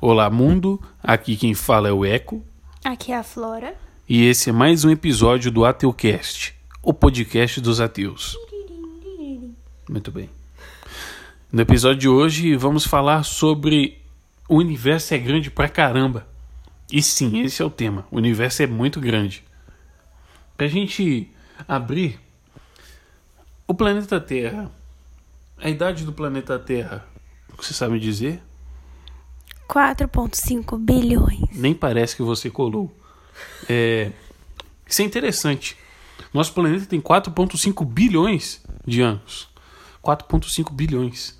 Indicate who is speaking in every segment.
Speaker 1: Olá, mundo. Aqui quem fala é o Eco.
Speaker 2: Aqui é a Flora.
Speaker 1: E esse é mais um episódio do Ateucast, o podcast dos ateus. Muito bem. No episódio de hoje vamos falar sobre o universo é grande pra caramba. E sim, esse é o tema. O universo é muito grande. Pra gente abrir o planeta Terra, a idade do planeta Terra, você sabe dizer?
Speaker 2: 4,5 bilhões.
Speaker 1: Nem parece que você colou. É, isso é interessante. Nosso planeta tem 4,5 bilhões de anos. 4,5 bilhões.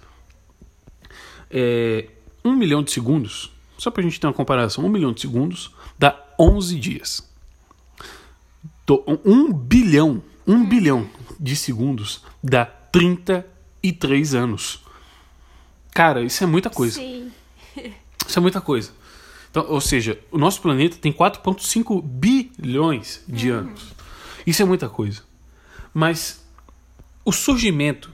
Speaker 1: É, um milhão de segundos, só para a gente ter uma comparação, um milhão de segundos dá 11 dias. Um bilhão, um bilhão de segundos dá 33 anos. Cara, isso é muita coisa.
Speaker 2: Sim.
Speaker 1: Isso é muita coisa. Então, ou seja, o nosso planeta tem 4,5 bilhões de
Speaker 2: Uhum.
Speaker 1: anos. Isso é muita coisa. Mas o surgimento,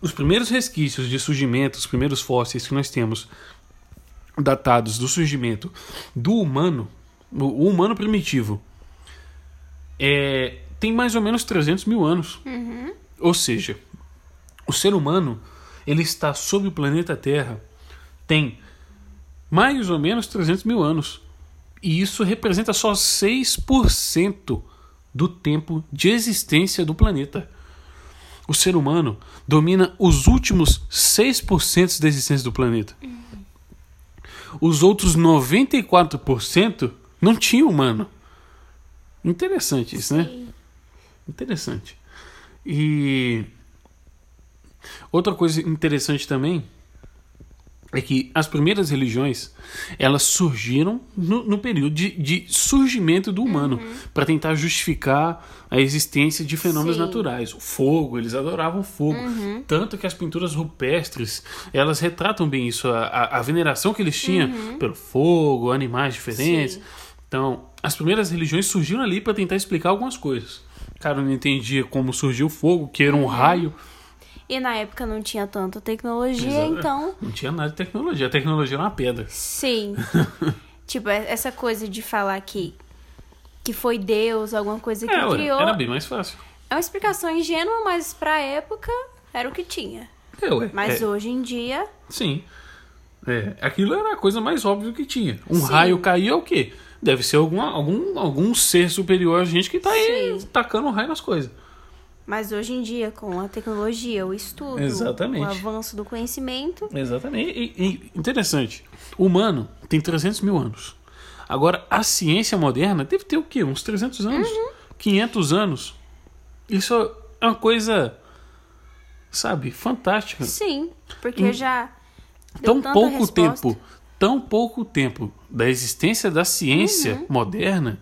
Speaker 1: os primeiros resquícios de surgimento, os primeiros fósseis que nós temos datados do surgimento do humano, o, humano primitivo, é, tem mais ou menos 300 mil anos. Ou seja, o ser humano ele está sobre o planeta Terra tem mais ou menos 300 mil anos. E isso representa só 6% do tempo de existência do planeta. O ser humano domina os últimos 6% da existência do planeta. Os outros 94% não tinha humano. Interessante isso, né? Interessante. E outra coisa interessante também é que as primeiras religiões elas surgiram no, no período de, de surgimento do humano para tentar justificar a existência de fenômenos
Speaker 2: Sim.
Speaker 1: naturais. O fogo, eles adoravam fogo. Tanto que as pinturas rupestres elas retratam bem isso, a, a, a veneração que eles tinham pelo fogo, animais diferentes.
Speaker 2: Sim.
Speaker 1: Então, as primeiras religiões surgiram ali para tentar explicar algumas coisas. Cara, não entendia como surgiu o fogo, que era um raio.
Speaker 2: E na época não tinha tanta tecnologia,
Speaker 1: Exato.
Speaker 2: então.
Speaker 1: Não tinha nada de tecnologia. A tecnologia era uma pedra.
Speaker 2: Sim. tipo, é- essa coisa de falar que, que foi Deus, alguma coisa que
Speaker 1: É,
Speaker 2: criou.
Speaker 1: era bem mais fácil.
Speaker 2: É uma explicação ingênua, mas pra época era o que tinha.
Speaker 1: É, ué.
Speaker 2: Mas
Speaker 1: é,
Speaker 2: hoje em dia.
Speaker 1: Sim. É, aquilo era a coisa mais óbvia que tinha. Um
Speaker 2: Sim.
Speaker 1: raio cair é o quê? Deve ser alguma, algum, algum ser superior a gente que tá aí
Speaker 2: Sim.
Speaker 1: tacando raio nas coisas.
Speaker 2: Mas hoje em dia, com a tecnologia, o estudo,
Speaker 1: Exatamente.
Speaker 2: o avanço do conhecimento.
Speaker 1: Exatamente. E, e- interessante. O humano tem 300 mil anos. Agora, a ciência moderna deve ter o quê? Uns 300 anos?
Speaker 2: Uhum.
Speaker 1: 500 anos? Isso é uma coisa, sabe, fantástica.
Speaker 2: Sim, porque já. deu
Speaker 1: tão
Speaker 2: tanta
Speaker 1: pouco
Speaker 2: resposta.
Speaker 1: tempo, tão pouco tempo da existência da ciência
Speaker 2: Uhum.
Speaker 1: moderna,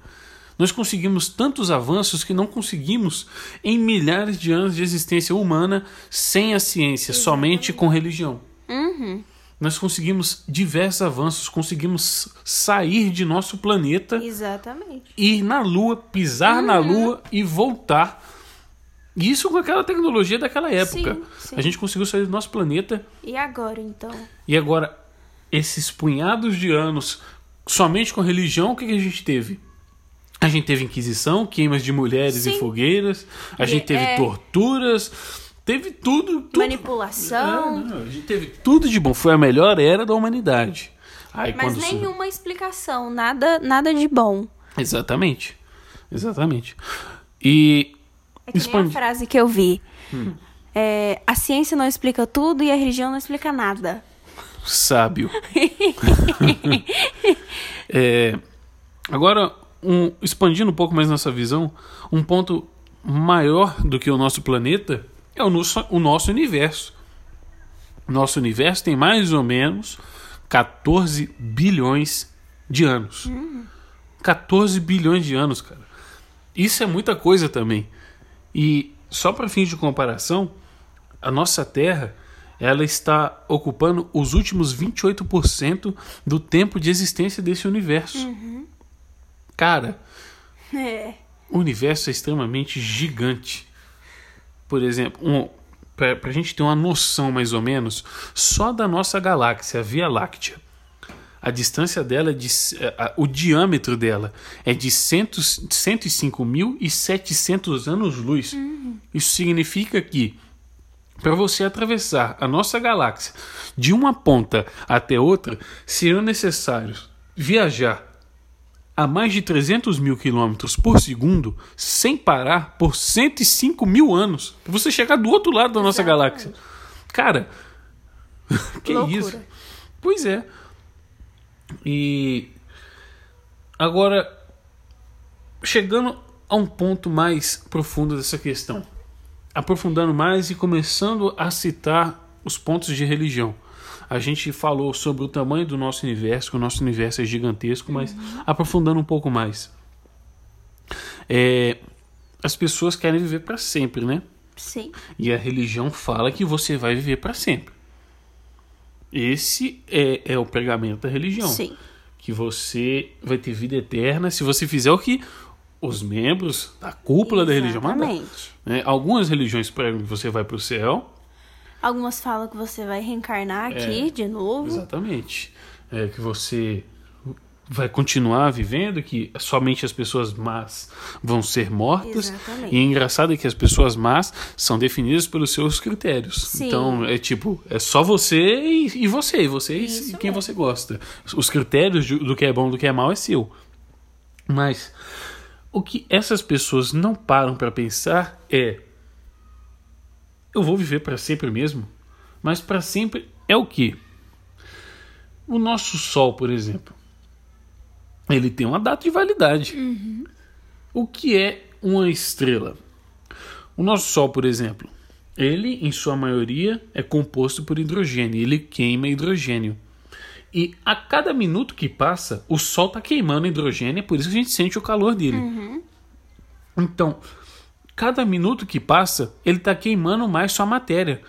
Speaker 1: nós conseguimos tantos avanços que não conseguimos em milhares de anos de existência humana sem a ciência, somente com religião.
Speaker 2: Uhum,
Speaker 1: Nós conseguimos diversos avanços, conseguimos sair de nosso planeta,
Speaker 2: exatamente.
Speaker 1: ir na Lua, pisar na
Speaker 2: Uhum.
Speaker 1: Lua e voltar. Isso com aquela tecnologia daquela época.
Speaker 2: Sim, sim.
Speaker 1: A gente conseguiu sair do nosso planeta
Speaker 2: E agora, então?
Speaker 1: e agora, esses punhados de anos somente com religião, o que, que a gente teve? A gente teve Inquisição, queimas de mulheres em
Speaker 2: Sim.
Speaker 1: fogueiras, a gente teve
Speaker 2: é.
Speaker 1: torturas, teve tudo. tudo.
Speaker 2: Manipulação.
Speaker 1: É, a gente teve tudo de bom. Foi a melhor era da humanidade. Aí,
Speaker 2: Mas nenhuma explicação, nada, nada de bom.
Speaker 1: Exatamente. Exatamente. E.
Speaker 2: É que nem a frase que eu vi.
Speaker 1: Hum.
Speaker 2: É, a ciência não explica tudo e a religião não explica nada.
Speaker 1: sábio. É, agora, um- expandindo um pouco mais nossa visão, um ponto maior do que o nosso planeta é o nosso, o nosso universo. Nosso universo tem mais ou menos 14 bilhões de anos. 14 bilhões de anos, cara. Isso é muita coisa também. E só para fins de comparação, a nossa Terra ela está ocupando os últimos 28% do tempo de existência desse universo. Cara,
Speaker 2: É.
Speaker 1: o universo é extremamente gigante. Por exemplo, um, para a gente ter uma noção mais ou menos, só da nossa galáxia, a Via Láctea, a distância dela, é de, a, o diâmetro dela é de 105.700 anos-luz.
Speaker 2: Uhum.
Speaker 1: Isso significa que para você atravessar a nossa galáxia de uma ponta até outra, seriam necessários viajar a mais de 300 mil quilômetros por segundo sem parar por 105 mil anos para você chegar do outro lado da nossa
Speaker 2: Exatamente.
Speaker 1: galáxia. Cara, que
Speaker 2: Loucura.
Speaker 1: isso? Pois é. E agora chegando a um ponto mais profundo dessa questão, aprofundando mais e começando a citar os pontos de religião. A gente falou sobre o tamanho do nosso universo, que o nosso universo é gigantesco, mas aprofundando um pouco mais. É, as pessoas querem viver para sempre, né?
Speaker 2: Sim.
Speaker 1: E a religião fala que você vai viver para sempre. Esse é, é o pregamento da religião.
Speaker 2: Sim.
Speaker 1: Que você vai ter vida eterna se você fizer o que os membros da cúpula da religião mandam.
Speaker 2: Exatamente.
Speaker 1: Né? Algumas religiões pregam que você vai para o céu.
Speaker 2: Algumas falam que você vai reencarnar aqui
Speaker 1: É.
Speaker 2: de novo.
Speaker 1: Exatamente. É, que você vai continuar vivendo, que somente as pessoas más vão ser mortas.
Speaker 2: Exatamente.
Speaker 1: E é engraçado é que as pessoas más são definidas pelos seus critérios.
Speaker 2: Sim.
Speaker 1: Então, é tipo, é só você e, e você, e você e
Speaker 2: Isso
Speaker 1: quem
Speaker 2: mesmo.
Speaker 1: você gosta. Os critérios do que é bom e do que é mal é seu. Mas o que essas pessoas não param para pensar é eu vou viver para sempre mesmo? Mas para sempre é o quê? O nosso sol, por exemplo, ele tem uma data de validade. O que é uma estrela? O nosso Sol, por exemplo, ele, em sua maioria, é composto por hidrogênio. Ele queima hidrogênio. E a cada minuto que passa, o Sol está queimando hidrogênio, é por isso que a gente sente o calor dele. Então, cada minuto que passa, ele está queimando mais sua matéria.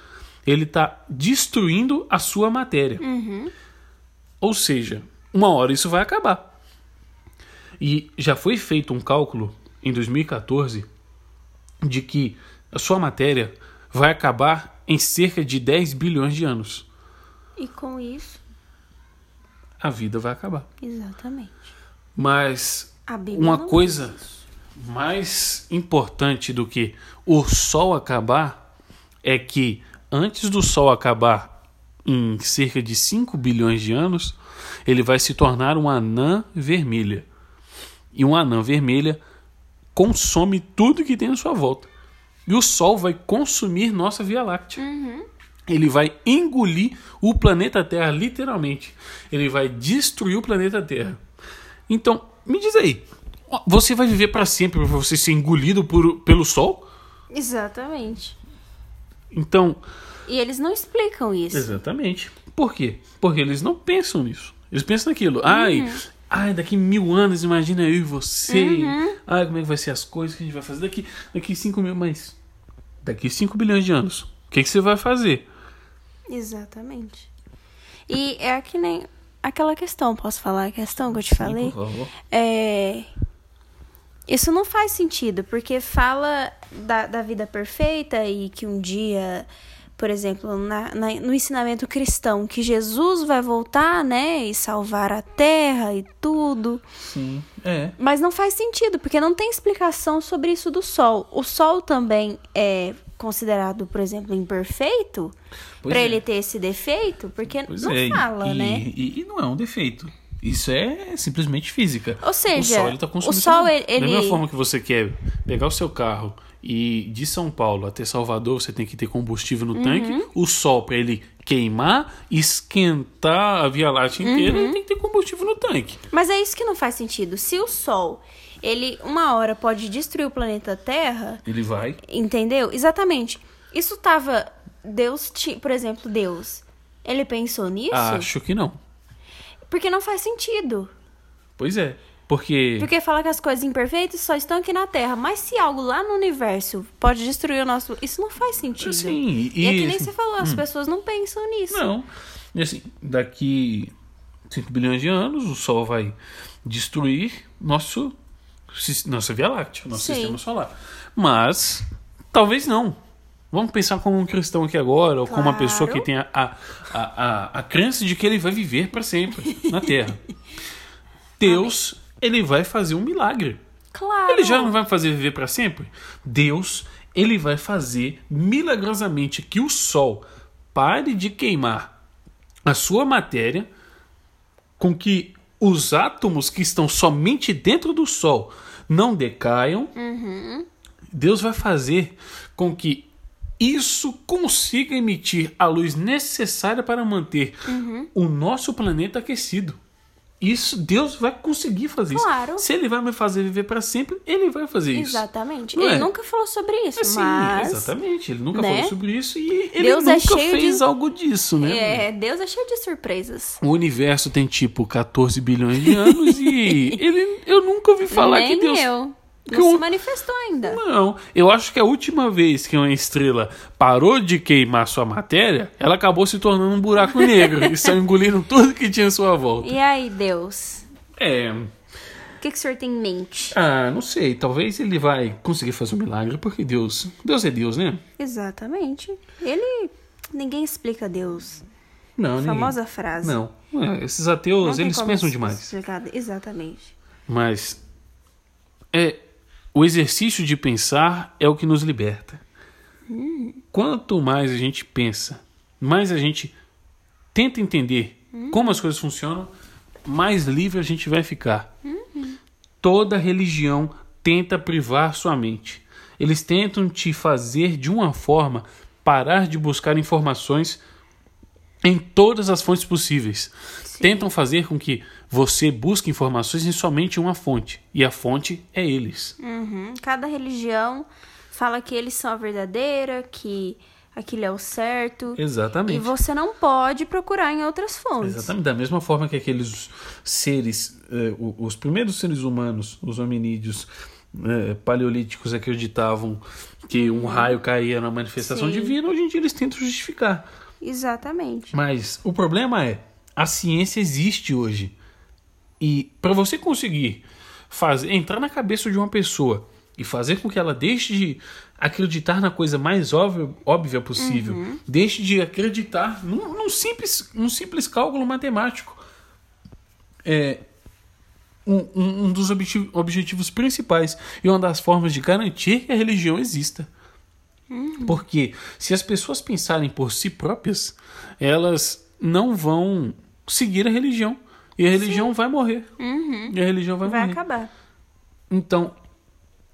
Speaker 1: Ele está destruindo a sua matéria. Ou seja, uma hora isso vai acabar. E já foi feito um cálculo em 2014 de que a sua matéria vai acabar em cerca de 10 bilhões de anos.
Speaker 2: E com isso,
Speaker 1: A vida vai acabar.
Speaker 2: exatamente.
Speaker 1: Mas uma coisa. Mais importante do que o Sol acabar é que antes do Sol acabar em cerca de 5 bilhões de anos, ele vai se tornar uma anã vermelha. E uma anã vermelha consome tudo que tem à sua volta. E o Sol vai consumir nossa Via Láctea. Ele vai engolir o planeta Terra, literalmente. Ele vai destruir o planeta Terra. Então, me diz aí, você vai viver para sempre para você ser engolido por, pelo Sol?
Speaker 2: Exatamente.
Speaker 1: Então,
Speaker 2: E eles não explicam isso.
Speaker 1: exatamente. Por quê? Porque eles não pensam nisso. Eles pensam naquilo. Ai, ai, daqui mil anos, imagina eu e você. Ai, como é que vai ser as coisas que a gente vai fazer daqui, daqui cinco mil, mas daqui 5 bilhões de anos. O que, que você vai fazer?
Speaker 2: Exatamente. E é que nem aquela questão, posso falar a questão que eu te falei?
Speaker 1: Por favor.
Speaker 2: É. Isso não faz sentido, porque fala da, da vida perfeita e que um dia, por exemplo, na, na- no ensinamento cristão, que Jesus vai voltar, né, e salvar a terra e tudo.
Speaker 1: Sim, é.
Speaker 2: Mas não faz sentido, porque não tem explicação sobre isso do Sol. O Sol também é considerado, por exemplo, imperfeito para
Speaker 1: é.
Speaker 2: ele ter esse defeito, porque
Speaker 1: Pois
Speaker 2: não
Speaker 1: é,
Speaker 2: fala,
Speaker 1: e,
Speaker 2: né?
Speaker 1: E, e não é um defeito. Isso é simplesmente física.
Speaker 2: Ou seja,
Speaker 1: o sol, ele tá consumindo
Speaker 2: o sol, ele-
Speaker 1: Da mesma forma que você quer pegar o seu carro e de São Paulo até Salvador você tem que ter combustível no
Speaker 2: Uhum.
Speaker 1: tanque, o sol para ele queimar, esquentar a Via Láctea inteira,
Speaker 2: Uhum.
Speaker 1: ele tem que ter combustível no tanque.
Speaker 2: Mas é isso que não faz sentido. Se o Sol, ele uma hora pode destruir o planeta Terra,
Speaker 1: Ele vai.
Speaker 2: entendeu? Exatamente. Isso tava Deus, ti- por exemplo, Deus. Ele pensou nisso?
Speaker 1: Acho que não.
Speaker 2: Porque não faz sentido.
Speaker 1: Pois é. Porque.
Speaker 2: Porque fala que as coisas imperfeitas só estão aqui na Terra. Mas se algo lá no universo pode destruir o nosso. Isso não faz sentido.
Speaker 1: Sim,
Speaker 2: E, é que nem
Speaker 1: assim,
Speaker 2: você falou, as pessoas não pensam nisso.
Speaker 1: Não. E assim, daqui 5 bilhões de anos, o Sol vai destruir nosso, nossa Via Láctea, nosso
Speaker 2: Sim.
Speaker 1: sistema solar. Mas, talvez não. Vamos pensar como um cristão aqui agora, ou como uma
Speaker 2: Claro.
Speaker 1: pessoa que tem a, a, a, a, crença de que ele vai viver para sempre na Terra. Deus, ele vai fazer um milagre.
Speaker 2: Claro.
Speaker 1: Ele já não vai fazer viver para sempre? Deus, ele vai fazer milagrosamente que o Sol pare de queimar a sua matéria, com que os átomos que estão somente dentro do Sol não decaiam. Deus vai fazer com que isso consiga emitir a luz necessária para manter o nosso planeta aquecido. Isso Deus vai conseguir fazer
Speaker 2: Claro.
Speaker 1: isso. Se ele vai me fazer viver para sempre, ele vai fazer isso.
Speaker 2: Exatamente.
Speaker 1: Não
Speaker 2: ele
Speaker 1: é?
Speaker 2: nunca falou sobre isso,
Speaker 1: É, sim,
Speaker 2: mas.
Speaker 1: exatamente. Ele nunca
Speaker 2: né?
Speaker 1: falou sobre isso e ele
Speaker 2: Deus é
Speaker 1: nunca
Speaker 2: cheio
Speaker 1: fez
Speaker 2: de-
Speaker 1: algo disso, né?
Speaker 2: É, Deus é cheio de surpresas.
Speaker 1: O universo tem tipo 14 bilhões de anos e ele, eu nunca ouvi falar
Speaker 2: Nem
Speaker 1: que Deus.
Speaker 2: eu. Não se manifestou ainda.
Speaker 1: Não, eu acho que a última vez que uma estrela parou de queimar sua matéria, ela acabou se tornando um buraco negro e saiu engolindo tudo que tinha à sua volta.
Speaker 2: E aí, Deus?
Speaker 1: É.
Speaker 2: O que, que o senhor tem em mente?
Speaker 1: Ah, não sei. Talvez ele vai conseguir fazer um milagre, porque Deus. Deus é Deus, né?
Speaker 2: Exatamente. Ele. Ninguém explica Deus.
Speaker 1: Não, ninguém.
Speaker 2: Famosa frase.
Speaker 1: Não. É, esses ateus,
Speaker 2: Não
Speaker 1: eles pensam demais.
Speaker 2: explicar. Exatamente.
Speaker 1: Mas é o exercício de pensar é o que nos liberta. Quanto mais a gente pensa, mais a gente tenta entender como as coisas funcionam, mais livre a gente vai ficar. Toda religião tenta privar sua mente. Eles tentam te fazer de uma forma parar de buscar informações em todas as fontes possíveis. Tentam fazer com que você busque informações em somente uma fonte. E a fonte é eles.
Speaker 2: Uhum. Cada religião fala que eles são a verdadeira, que aquilo é o certo.
Speaker 1: Exatamente.
Speaker 2: E você não pode procurar em outras fontes.
Speaker 1: Exatamente. Da mesma forma que aqueles seres, eh, os primeiros seres humanos, os hominídeos eh, paleolíticos, acreditavam que um raio caía na manifestação
Speaker 2: Sim.
Speaker 1: divina, hoje em dia eles tentam justificar.
Speaker 2: Exatamente.
Speaker 1: Mas o problema é, a ciência existe hoje. E para você conseguir fazer, entrar na cabeça de uma pessoa e fazer com que ela deixe de acreditar na coisa mais óbvia, óbvia possível, deixe de acreditar num, num simples, num simples cálculo matemático. É um, um- um dos obje- objetivos principais e uma das formas de garantir que a religião exista. Porque se as pessoas pensarem por si próprias, elas não vão seguir a religião. E a religião vai morrer. E a religião vai,
Speaker 2: Vai
Speaker 1: morrer.
Speaker 2: acabar.
Speaker 1: Então,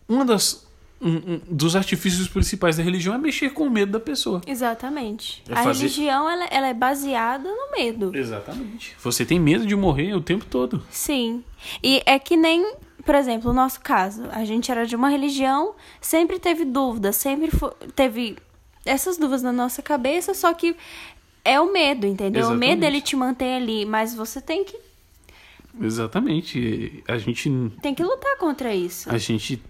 Speaker 1: uma das um, um dos artifícios principais da religião é mexer com o medo da pessoa.
Speaker 2: Exatamente.
Speaker 1: É
Speaker 2: a
Speaker 1: fazer-
Speaker 2: religião, ela, ela é baseada no medo.
Speaker 1: Exatamente. Você tem medo de morrer o tempo todo.
Speaker 2: Sim. E é que nem, por exemplo, o nosso caso. A gente era de uma religião, sempre teve dúvidas, sempre teve essas dúvidas na nossa cabeça, só que é o medo, entendeu? O medo
Speaker 1: Exatamente.
Speaker 2: ele te mantém ali, mas você tem que,
Speaker 1: Exatamente. A gente,
Speaker 2: tem que lutar contra isso.
Speaker 1: a gente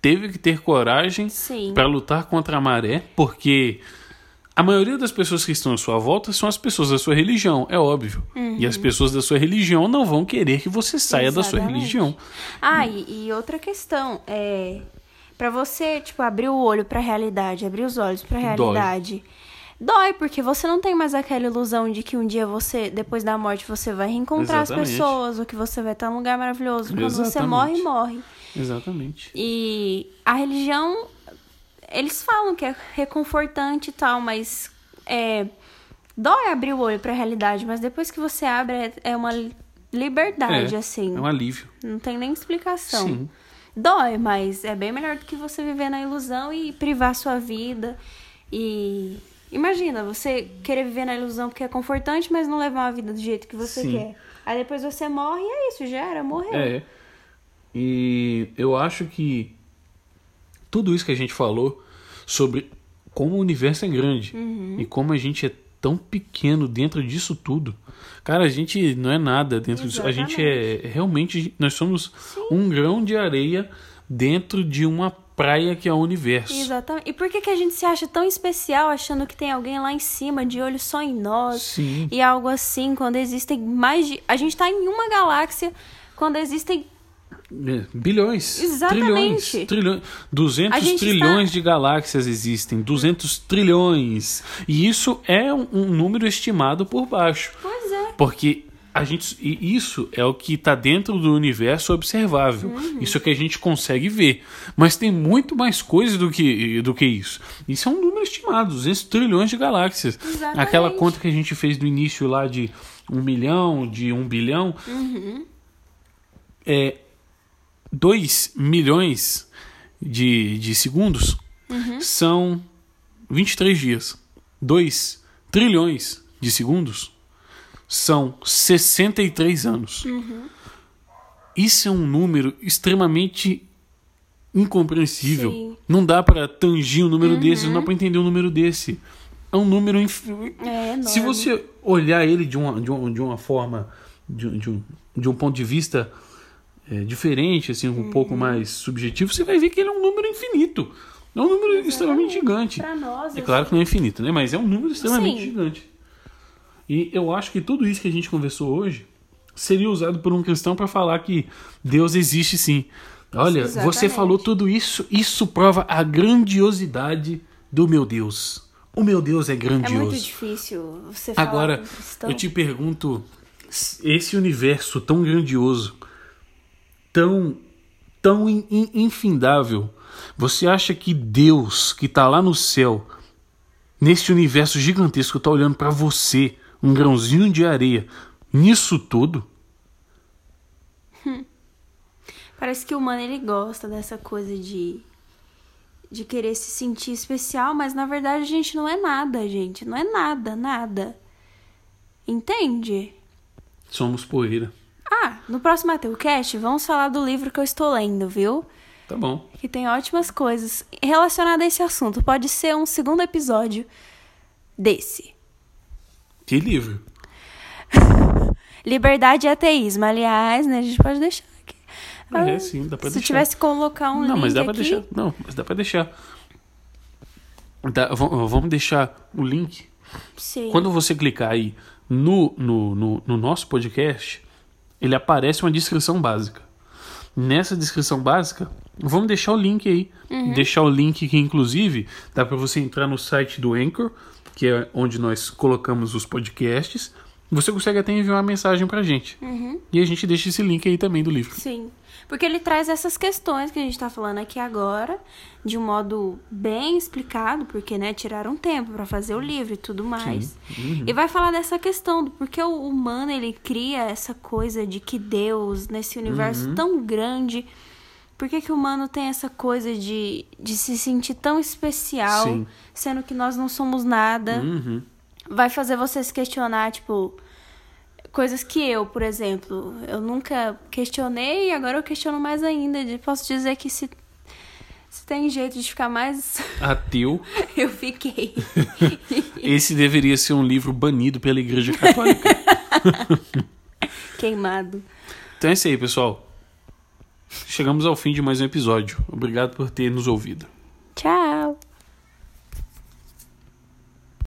Speaker 1: teve que ter coragem para lutar contra a maré, porque a maioria das pessoas que estão à sua volta são as pessoas da sua religião, é óbvio. E as pessoas da sua religião não vão querer que você saia da sua
Speaker 2: Exatamente.
Speaker 1: religião.
Speaker 2: Ah, e, e outra questão é para você, tipo, abrir o olho pra realidade, abrir os olhos pra realidade. Dói, porque você não tem mais aquela ilusão de que um dia você, depois da morte, você vai reencontrar
Speaker 1: Exatamente.
Speaker 2: as pessoas, ou que você vai estar num lugar maravilhoso. Quando você
Speaker 1: Exatamente.
Speaker 2: morre, morre.
Speaker 1: Exatamente.
Speaker 2: E a religião, eles falam que é reconfortante e tal, mas é, dói abrir o olho pra realidade, mas depois que você abre, é, é uma liberdade,
Speaker 1: é,
Speaker 2: assim.
Speaker 1: É um alívio.
Speaker 2: Não tem nem explicação.
Speaker 1: Sim.
Speaker 2: Dói, mas é bem melhor do que você viver na ilusão e privar sua vida. E imagina, você querer viver na ilusão porque é confortante, mas não levar uma vida do jeito que você
Speaker 1: Sim.
Speaker 2: quer. Aí depois você morre e é isso, já era, morreu.
Speaker 1: É. E eu acho que tudo isso que a gente falou sobre como o universo é grande
Speaker 2: Uhum.
Speaker 1: e como a gente é tão pequeno dentro disso tudo. Cara, a gente não é nada dentro disso. A gente é realmente. Nós somos um grão de areia dentro de uma praia que é o universo.
Speaker 2: Exatamente. E por que, que a gente se acha tão especial achando que tem alguém lá em cima de olho só em nós?
Speaker 1: Sim.
Speaker 2: E algo assim, quando existem mais de. A gente tá em uma galáxia, quando existem
Speaker 1: É, bilhões.
Speaker 2: Exatamente.
Speaker 1: Trilhões. trilhões 200
Speaker 2: A gente
Speaker 1: trilhões
Speaker 2: está-
Speaker 1: de galáxias existem. 200 trilhões. E isso é um, um número estimado por baixo.
Speaker 2: Pois é.
Speaker 1: Porque a gente, e isso é o que está dentro do universo observável.
Speaker 2: Uhum.
Speaker 1: Isso é o que a gente consegue ver. Mas tem muito mais coisa do que, do que isso. Isso é um número estimado, 200 trilhões de galáxias.
Speaker 2: Exatamente.
Speaker 1: Aquela conta que a gente fez no início lá de um milhão, de um bilhão,
Speaker 2: Uhum.
Speaker 1: é 2 milhões de, de segundos
Speaker 2: Uhum.
Speaker 1: são 23 dias. 2 trilhões de segundos são 63 anos.
Speaker 2: Uhum.
Speaker 1: Isso é um número extremamente incompreensível.
Speaker 2: Sim. Uhum.
Speaker 1: Não dá para tangir um número desse, não dá para entender um número desse. É um número inf...
Speaker 2: É.
Speaker 1: Se você olhar ele de uma, de uma, de uma forma, de, um- de, um, de um ponto de vista é, diferente, assim, um
Speaker 2: Uhum.
Speaker 1: pouco mais subjetivo, você vai ver que ele é um número infinito. É um número extremamente gigante.
Speaker 2: Nós,
Speaker 1: É claro que não é infinito, né? Mas é um número extremamente
Speaker 2: Sim.
Speaker 1: gigante. E eu acho que tudo isso que a gente conversou hoje seria usado por um cristão para falar que Deus existe sim. Olha, você
Speaker 2: Exatamente.
Speaker 1: falou tudo isso, isso prova a grandiosidade do meu Deus. O meu Deus é
Speaker 2: É
Speaker 1: grandioso.
Speaker 2: muito difícil você falar
Speaker 1: Agora,
Speaker 2: com um cristão.
Speaker 1: eu te pergunto, esse universo tão grandioso, tão tão in- in- infindável, você acha que Deus que está lá no céu, nesse universo gigantesco, está olhando para você, um grãozinho de areia, nisso tudo?
Speaker 2: Parece que o humano ele gosta dessa coisa de de querer se sentir especial, mas na verdade a gente não é nada, gente, não é nada, nada. Entende?
Speaker 1: Somos poeira.
Speaker 2: Ah, no próximo Ateu Cast, vamos falar do livro que eu estou lendo, viu?
Speaker 1: Tá bom.
Speaker 2: Que tem ótimas coisas relacionadas a esse assunto. Pode ser um segundo episódio desse.
Speaker 1: Que livro?
Speaker 2: Liberdade e ateísmo. Aliás, né? A gente pode deixar aqui.
Speaker 1: É, sim, dá pra
Speaker 2: Se
Speaker 1: deixar.
Speaker 2: tivesse que colocar um
Speaker 1: Não,
Speaker 2: link
Speaker 1: mas dá pra
Speaker 2: aqui,
Speaker 1: deixar. Não, mas dá pra deixar. Dá- vamos deixar o link
Speaker 2: Sim.
Speaker 1: Quando você clicar aí no, no, no, no nosso podcast, ele aparece uma descrição básica. Nessa descrição básica, vamos deixar o link aí. Deixar o link que, inclusive, dá para você entrar no site do Anchor, que é onde nós colocamos os podcasts. Você consegue até enviar uma mensagem pra gente. E a gente deixa esse link aí também do livro.
Speaker 2: Sim. Porque ele traz essas questões que a gente tá falando aqui agora, de um modo bem explicado, porque, né, tiraram tempo pra fazer o livro e tudo mais.
Speaker 1: Uhum.
Speaker 2: E vai falar dessa questão do porque o humano ele cria essa coisa de que Deus, nesse universo
Speaker 1: Uhum.
Speaker 2: tão grande, por que, que o humano tem essa coisa de, de se sentir tão especial,
Speaker 1: Sim.
Speaker 2: sendo que nós não somos nada?
Speaker 1: Uhum.
Speaker 2: vai fazer você se questionar, tipo, coisas que eu, por exemplo, eu nunca questionei e agora eu questiono mais ainda. De- Posso dizer que se, se tem jeito de ficar mais.
Speaker 1: Ateu.
Speaker 2: eu fiquei.
Speaker 1: Esse deveria ser um livro banido pela Igreja Católica.
Speaker 2: Queimado.
Speaker 1: Então é isso aí, pessoal. Chegamos ao fim de mais um episódio. Obrigado por ter nos ouvido.